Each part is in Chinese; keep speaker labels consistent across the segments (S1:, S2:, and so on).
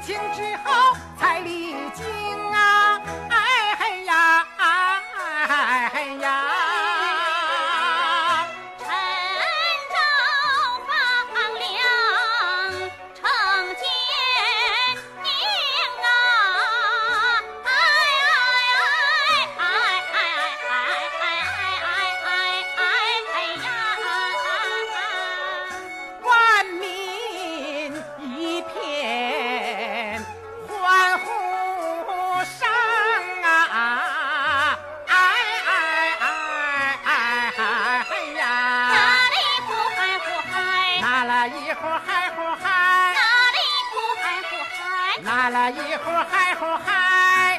S1: 情之好，彩礼金。一会儿嗨吼嗨。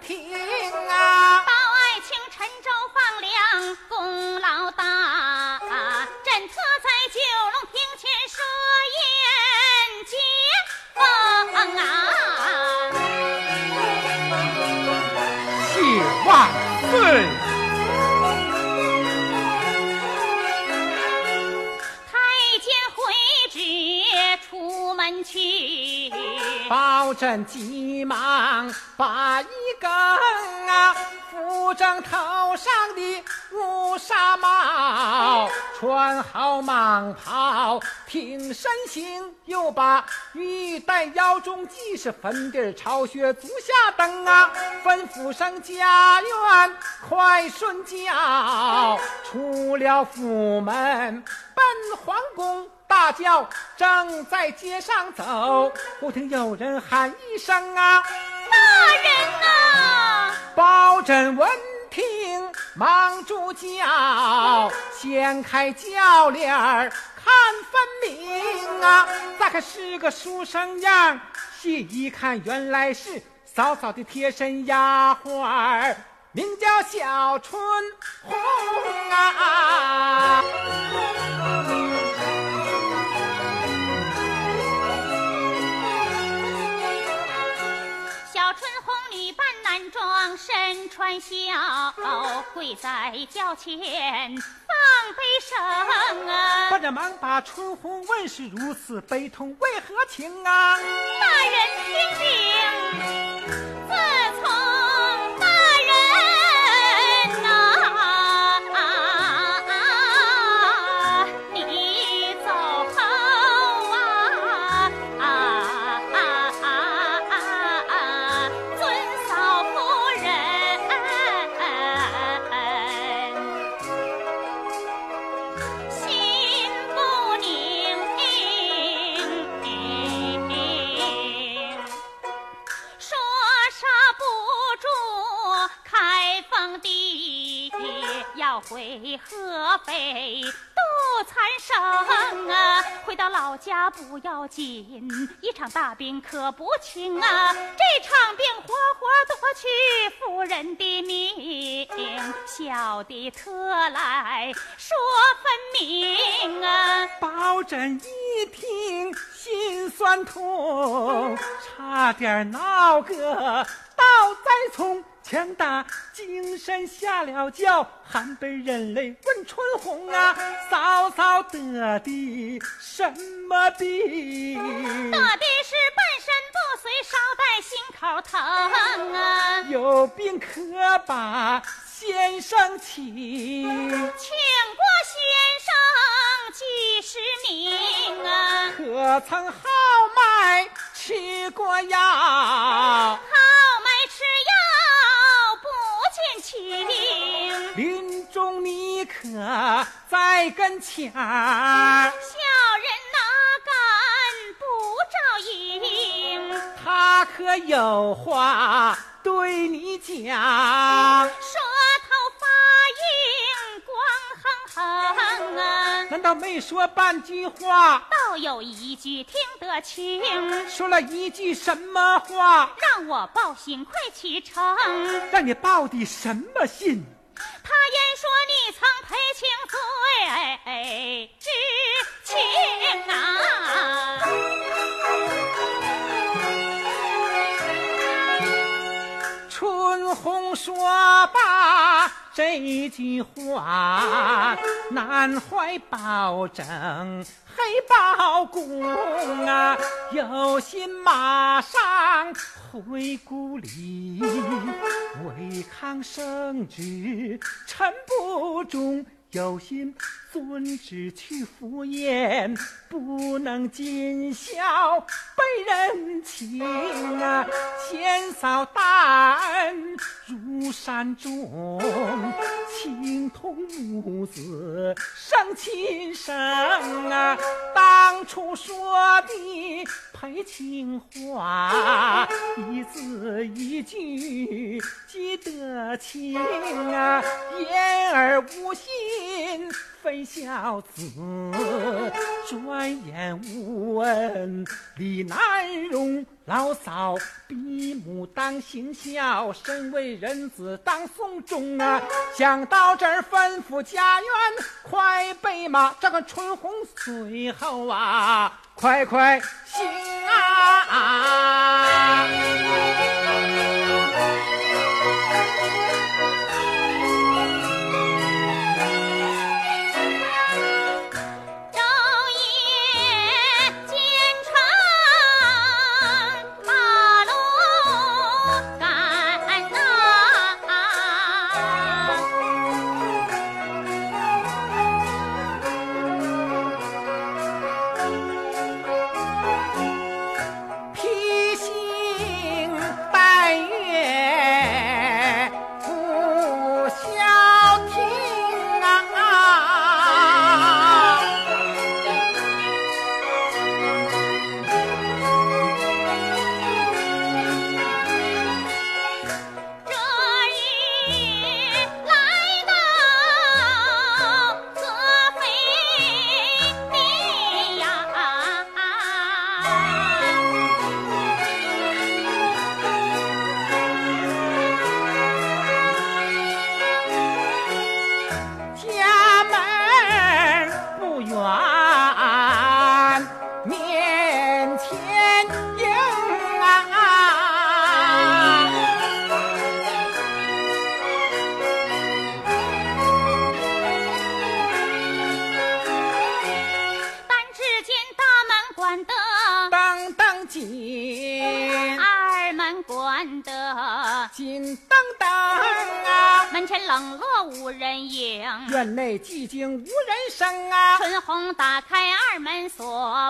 S1: 听啊保证急忙把一更啊扶正头上的乌纱帽，穿好蟒袍，挺身行，又把玉带腰中系，是粉底朝靴足下蹬啊，吩咐声家园快顺轿，出了府门奔皇宫。大叫正在街上走，忽听有人喊一声啊！
S2: 大人呐！
S1: 包拯闻听忙住脚，掀开轿帘儿看分明啊！大概是个书生样，细一看原来是嫂嫂的贴身丫鬟，名叫小春红啊！
S2: 身穿孝，跪在轿前放悲声啊！
S1: 我这忙把春红问是如此悲痛，为何情啊？
S2: 大人听令，回合肥多残生啊！回到老家不要紧，一场大病可不轻啊！这场病活活夺去夫人的命，小的特来说分明啊！
S1: 包拯一听心酸痛，差点闹个倒栽葱。强大精神下了轿，含悲忍泪问春红啊：嫂嫂得的什么病？
S2: 得的是半身不遂，捎带心口疼啊！
S1: 有病可把先生请，
S2: 请过先生几十名啊！
S1: 可曾号脉吃过药？跟前小
S2: 人哪敢不照应？
S1: 他可有话对你讲？
S2: 舌头发硬，光哼哼啊！
S1: 难道没说半句话？
S2: 倒有一句听得清。
S1: 说了一句什么话？
S2: 让我报信，快启程。
S1: 让你报的什么信？
S2: 他言说你曾赔情罪之情啊！
S1: 春红说罢这句话，难怀保证。黑包公啊，有心马上回故里，违抗圣旨，臣不忠。有心遵旨去赴宴，不能尽孝被人情啊！千嫂大恩如山重，情同母子生亲生啊！当初说的赔情话，一字一句记得清啊！言而无信。非孝子，转眼无恩，理难容。老嫂比母当行孝，身为人子当送终啊！想到这儿，吩咐家园快备马，这个春红随后啊，快快行啊！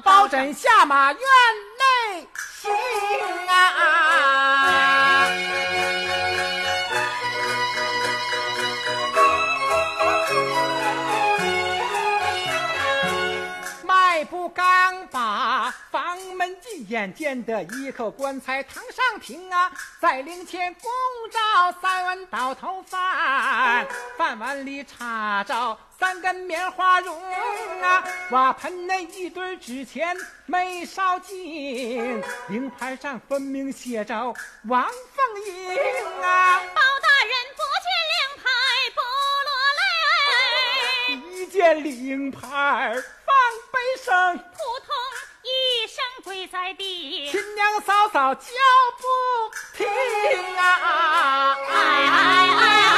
S1: 包拯下马院内行啊。迈步刚把房门进，眼见得一口棺材堂上停啊，在灵前供着三碗倒头饭，饭碗里插着三根棉花绒啊，瓦盆内一堆纸钱没烧尽，灵牌上分明写着王凤英啊。
S2: 包大人不见令牌不落泪，
S1: 一见令牌放悲声，
S2: 扑通一声跪在地。
S1: 亲娘嫂嫂叫不听啊！
S2: 哎哎哎哎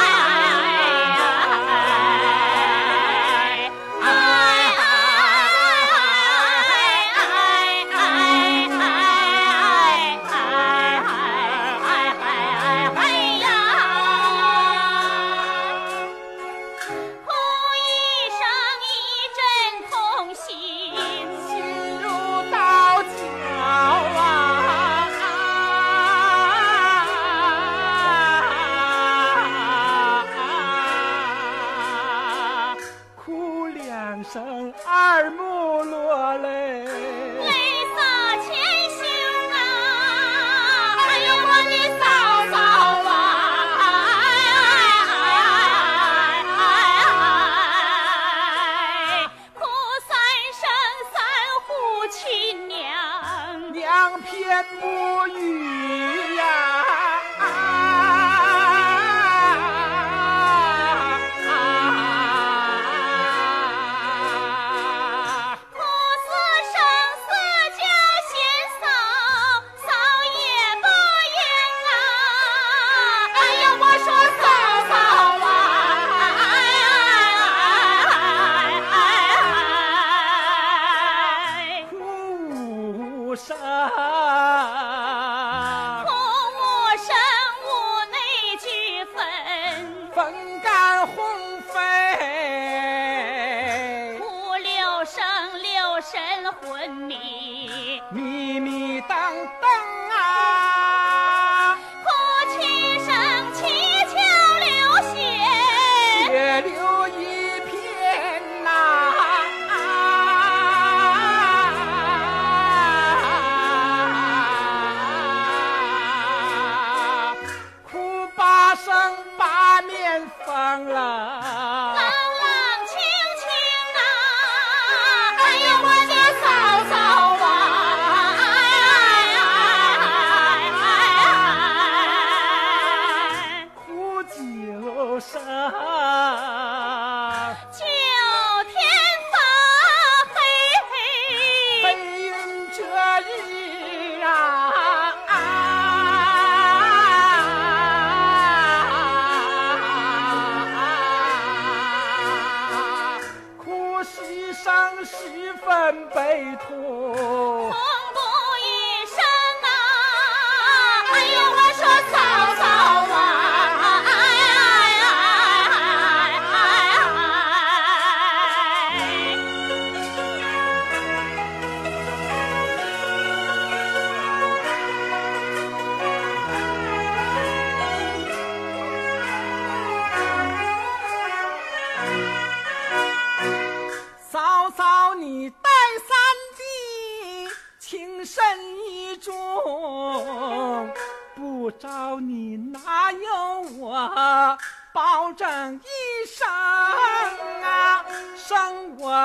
S1: 生八面风了。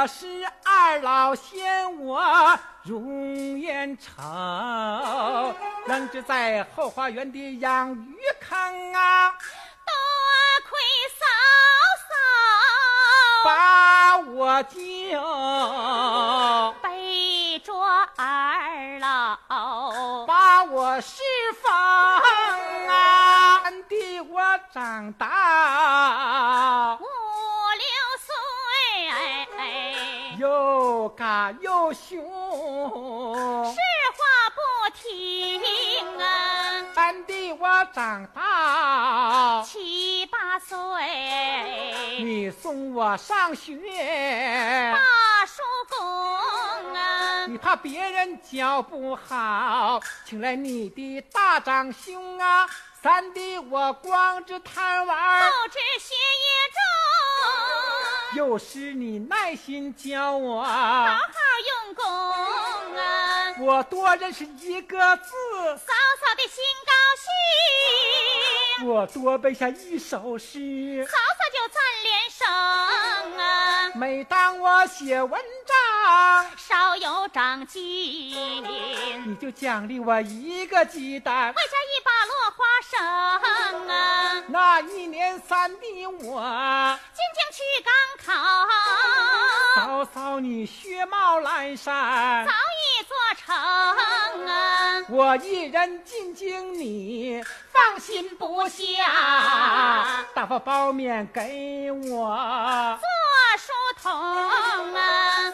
S2: 我
S1: 是二老嫌我容颜丑，扔置在后花园的养鱼坑啊，
S2: 多亏嫂嫂
S1: 把我救。
S2: 背着二老，
S1: 把我释放啊！的我长大又凶，
S2: 实话不听啊，
S1: 俺的我长大。
S2: 七八岁，
S1: 你送我上学，
S2: 大叔公啊，
S1: 你怕别人教不好，请来你的大长兄啊。三弟我光着贪玩，
S2: 不知学业重，
S1: 有时你耐心教我，
S2: 好好用功啊。
S1: 我多认识一个字，
S2: 嫂嫂的心高兴，
S1: 我多背下一首诗，
S2: 嫂嫂就赞连声啊。
S1: 每当我写文章，
S2: 稍有长进，
S1: 你就奖励我一个鸡蛋。
S2: 外加一把落花生啊。
S1: 那一年三弟我
S2: 进京去赶考，
S1: 嫂嫂你学冒蓝山
S2: 早，已做成啊。
S1: 我一人进京你放心不下，打发包面给我。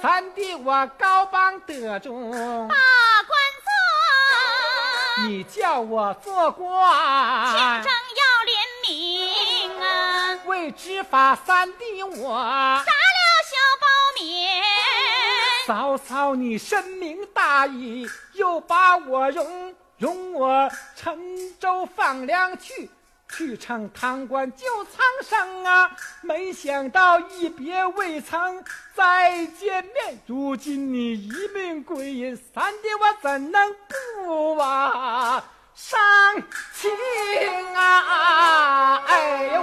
S1: 三弟我高榜得中，
S2: 把官做，
S1: 你叫我做官
S2: 清
S1: 官
S2: 正，要廉明啊。
S1: 为执法三弟我。
S2: 杀了小包勉，
S1: 嫂嫂，你深明大义，又把我容容我陈州放粮去，去唱《贪官救苍生啊！没想到一别未曾再见面，如今你一命归阴，三弟我怎能不啊伤情啊？哎，
S2: 呀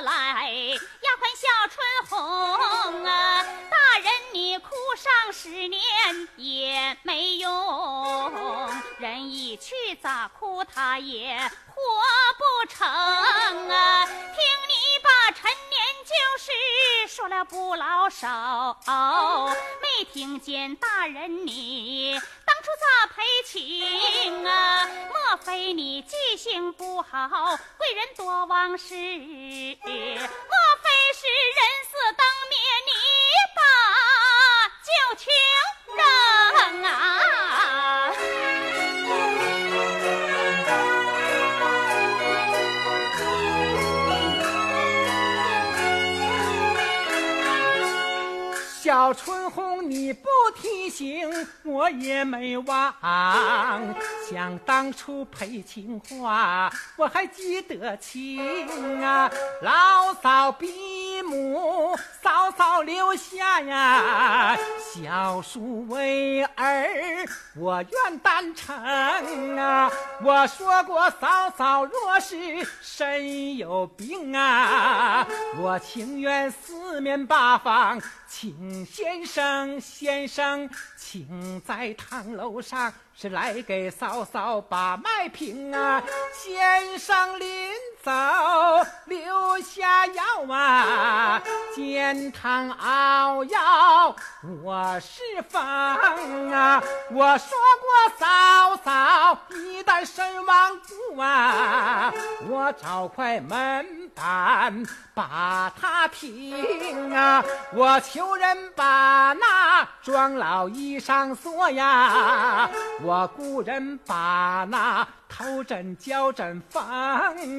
S2: 来，丫鬟小春红啊。上十年也没用，人一去咋哭他也活不成啊！听你把陈年旧事说了不老少，没听见大人你当初咋赔情啊？莫非你记性不好，贵人多忘事？莫非是人死当面你
S1: 小春红，你不提醒，我也没忘。想当初配情话，我还记得清啊。老嫂比母，嫂嫂留下呀。小叔为儿，我愿担承啊。我说过，嫂嫂若是身有病啊，我情愿四面八方请先生，先生请在堂楼上是来给嫂嫂把脉平啊。先生临走留下药啊，煎汤熬药我是方啊。我说过嫂嫂一旦身亡故啊，我找块门板把它停啊。我求人把那庄老衣裳锁呀，我雇人把那头枕脚枕放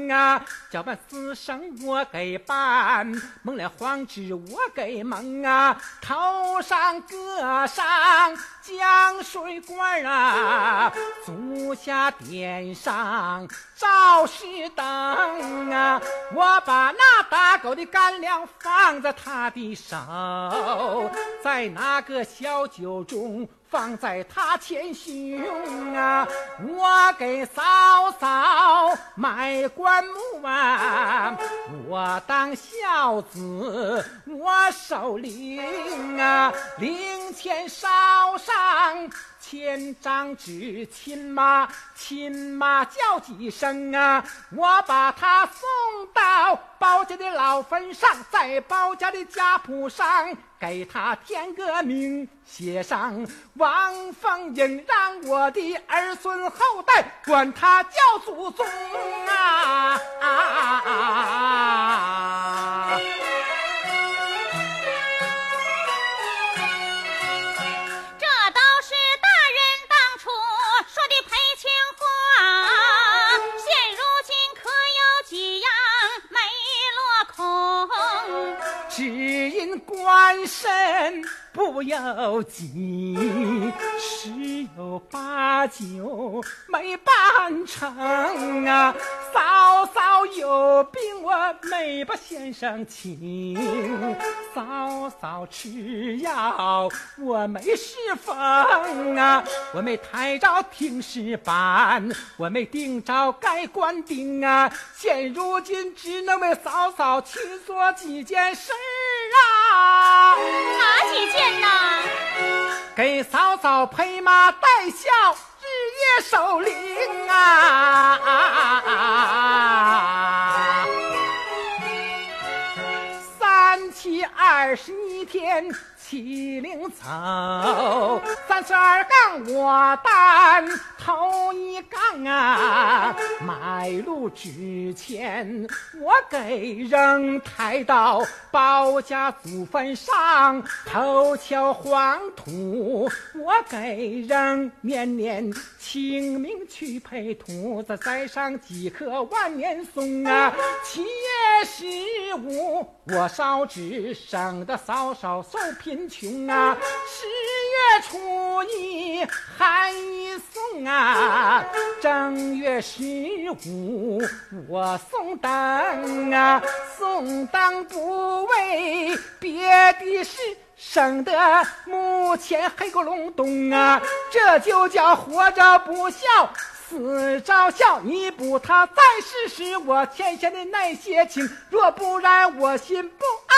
S1: 啊，脚板丝绳我给办，蒙了黄纸我给蒙啊，头上搁上江水罐啊，足下点上照石灯啊，我把那打狗的干粮放在他的手，在那个小酒盅放在他前胸啊，我给嫂嫂买棺木啊，我当孝子我守灵啊，灵前烧上千张纸亲妈，亲妈叫几声啊，我把他送到包家的老坟上，在包家的家谱上给他填个名，写上王凤英，让我的儿孙后代管他叫祖宗啊！官身不由己，十有八九没办成啊！嫂嫂有病，我没把先生请；嫂嫂吃药，我没侍奉啊！我没抬着停尸板，我没顶着盖棺钉啊！现如今只能为嫂嫂去做几件事儿啊！
S2: 哪几件呐？
S1: 给嫂嫂陪马带孝，日夜守灵啊！三七二十一天。七零走，三十二杠我担头一杠啊！买路之前我给人抬到包家祖坟上，头敲黄土，我给人念念清明去配土，再，栽上几棵万年松啊！七月十五我烧纸，省得嫂嫂受贫。穷啊！十月初一寒一送啊，正月十五我送灯啊，送灯不为别的事，省得目前黑咕隆咚啊，这就叫活着不孝，死着孝。你补他在世时我欠下的那些情，若不然我心不安。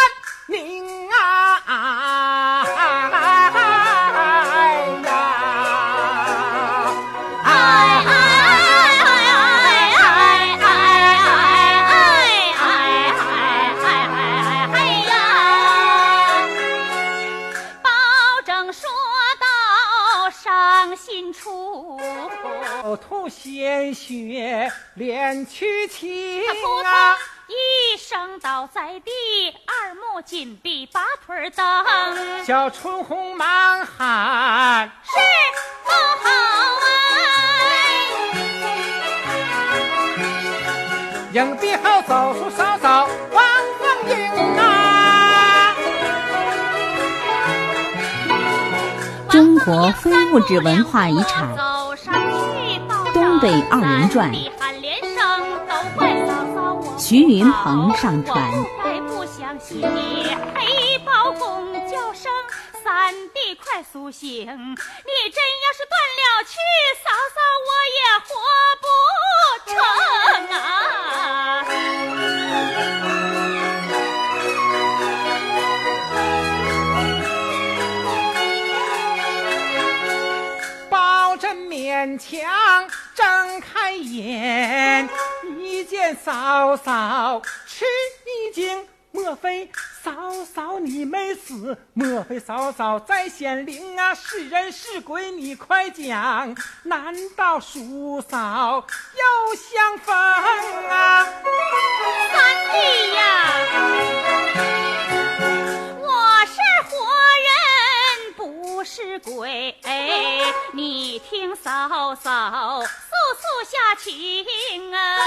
S1: 宁啊！哎呀！哎哎哎哎哎
S2: 哎哎哎哎哎哎哎哎！说到伤心处，
S1: 吐鲜血，脸俱青。他。
S2: 一声倒在地，二目紧闭，拔腿蹬。
S1: 小春红忙喊：“
S2: 是不好哎！”
S1: 硬币好走出嫂嫂王凤英啊！
S3: 中国非物质文化遗产《东北二人转》。徐云鹏上传。
S2: 还不相信你，黑包公叫声三弟快苏醒！你真要是断了气，嫂嫂我也活不成
S1: 嫂嫂吃一惊，莫非嫂嫂你没死？莫非嫂嫂在显灵啊？是人是鬼？你快讲！难道叔嫂又相逢啊？
S2: 三弟呀，不是鬼，你听嫂嫂。诉下情啊，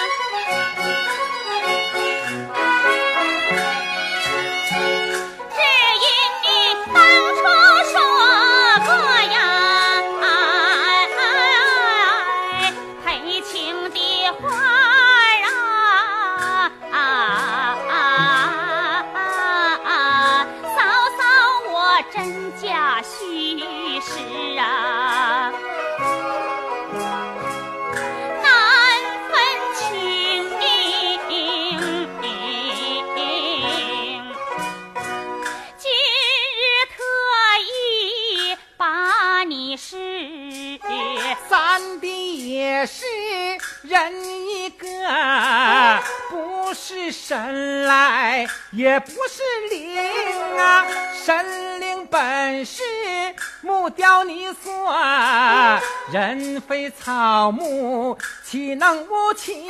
S1: 雕泥塑，人非草木，岂能无情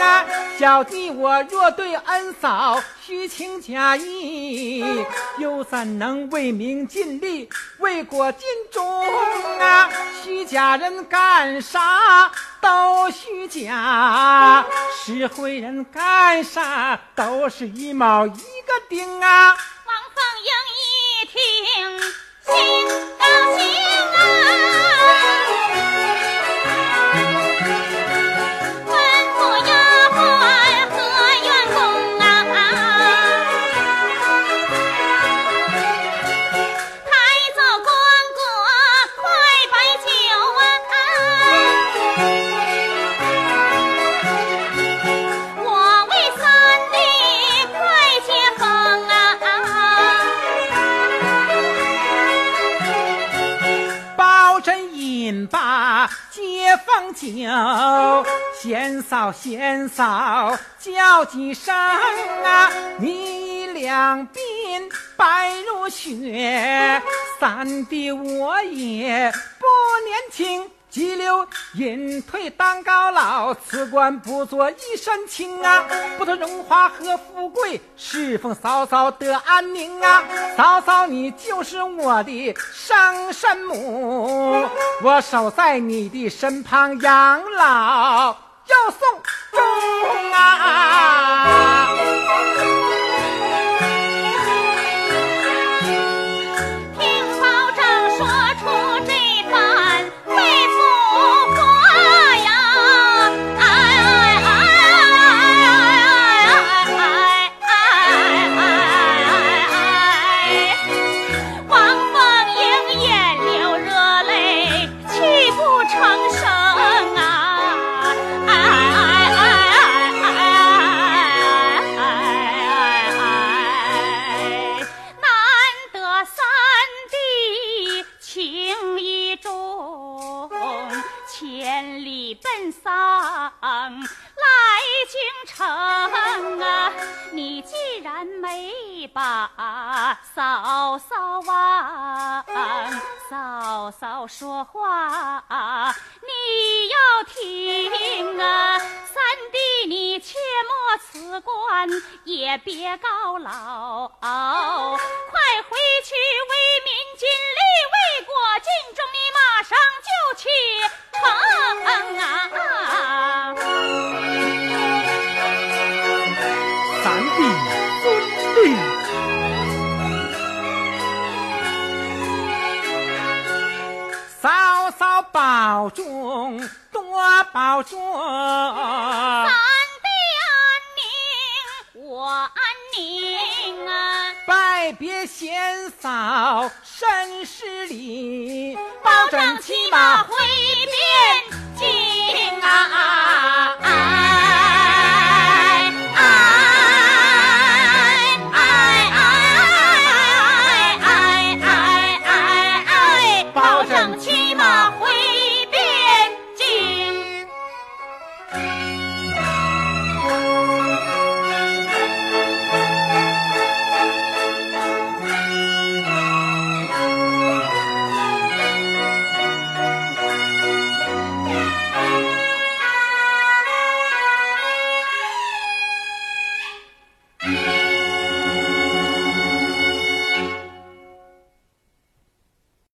S1: 啊？小弟我若对恩嫂虚情假意，又怎能为民尽力，为国尽忠啊？虚假人干啥都虚假，实惠人干啥都是一毛一个钉啊！
S2: 王凤英一听，心高
S1: 解放酒，贤嫂贤嫂叫几声啊！你两鬓白如雪，三弟我也不年轻。急流隐退当高老，辞官不做一身轻啊！不图荣华和富贵，侍奉嫂嫂得安宁啊！嫂嫂你就是我的生身母，我守在你的身旁养老，要送终啊！
S2: 嫂嫂啊，嫂嫂说话你要听啊！三弟你切莫辞官，也别告老，快回去为民尽力，为国尽忠，你马上就去成啊！
S1: 嫂嫂保重，多保重。
S2: 三弟安宁，我安宁啊！
S1: 拜别贤嫂，深施礼，
S2: 保证骑马回边境啊！